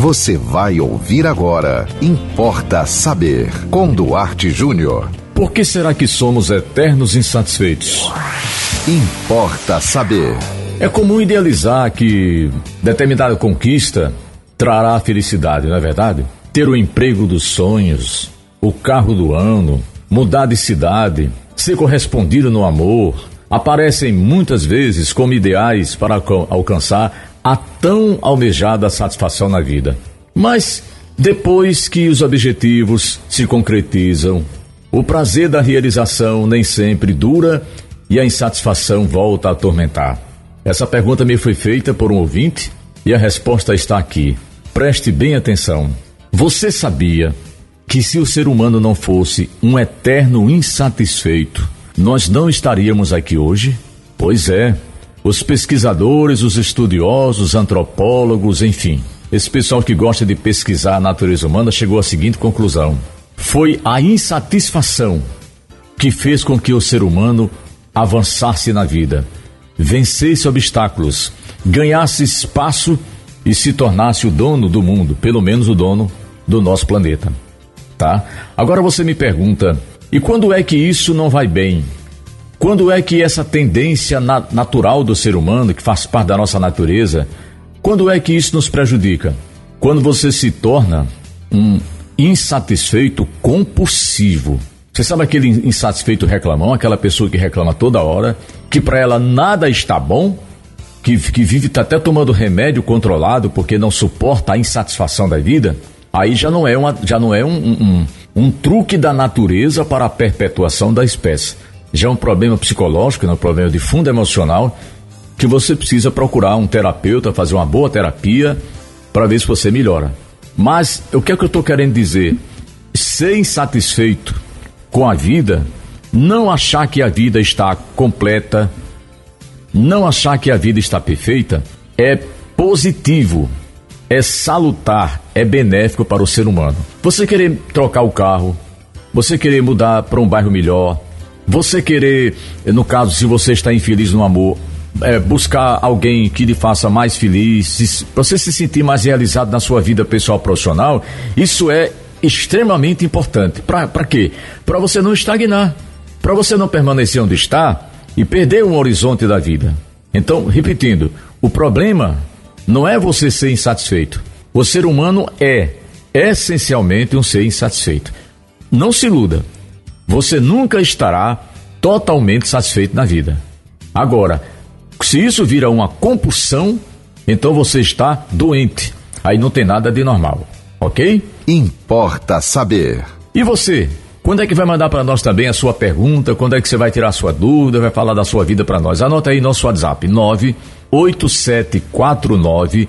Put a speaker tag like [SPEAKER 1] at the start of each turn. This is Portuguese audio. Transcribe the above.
[SPEAKER 1] Você vai ouvir agora. Importa saber. Com Duarte Júnior.
[SPEAKER 2] Por que será que somos eternos insatisfeitos?
[SPEAKER 1] Importa saber.
[SPEAKER 2] É comum idealizar que determinada conquista trará felicidade, não é verdade? Ter o emprego dos sonhos, o carro do ano, mudar de cidade, ser correspondido no amor, aparecem muitas vezes como ideais para alcançar a tão almejada satisfação na vida. Mas depois que os objetivos se concretizam, o prazer da realização nem sempre dura e a insatisfação volta a atormentar. Essa pergunta me foi feita por um ouvinte e a resposta está aqui. Preste bem atenção. Você sabia que se o ser humano não fosse um eterno insatisfeito, nós não estaríamos aqui hoje? Pois é, os pesquisadores, os estudiosos, antropólogos, enfim, esse pessoal que gosta de pesquisar a natureza humana chegou à seguinte conclusão: foi a insatisfação que fez com que o ser humano avançasse na vida, vencesse obstáculos, ganhasse espaço e se tornasse o dono do mundo, pelo menos o dono do nosso planeta tá? Agora você me pergunta, e quando é que isso não vai bem? Quando é que essa tendência na natural do ser humano, que faz parte da nossa natureza, quando é que isso nos prejudica? Quando você se torna um insatisfeito compulsivo. Você sabe aquele insatisfeito reclamão, aquela pessoa que reclama toda hora, que para ela nada está bom, que, que vive tá até tomando remédio controlado porque não suporta a insatisfação da vida? Aí já não é, uma, já não é um, um, um truque da natureza para a perpetuação da espécie. Já é um problema psicológico, é um problema de fundo emocional, que você precisa procurar um terapeuta, fazer uma boa terapia para ver se você melhora. Mas o que é que eu estou querendo dizer? Ser insatisfeito com a vida, não achar que a vida está completa, não achar que a vida está perfeita, é positivo é salutar, é benéfico para o ser humano. Você querer trocar o carro, você querer mudar para um bairro melhor, você querer, no caso, se você está infeliz no amor, é, buscar alguém que lhe faça mais feliz, para você se sentir mais realizado na sua vida pessoal profissional, isso é extremamente importante. Para quê? Para você não estagnar, para você não permanecer onde está e perder um horizonte da vida. Então, repetindo, o problema não é você ser insatisfeito. O ser humano é essencialmente um ser insatisfeito. Não se iluda. Você nunca estará totalmente satisfeito na vida. Agora, se isso vira uma compulsão, então você está doente. Aí não tem nada de normal, ok?
[SPEAKER 1] Importa saber.
[SPEAKER 2] E você? Quando é que vai mandar para nós também a sua pergunta? Quando é que você vai tirar a sua dúvida? Vai falar da sua vida para nós? Anota aí nosso WhatsApp: 98749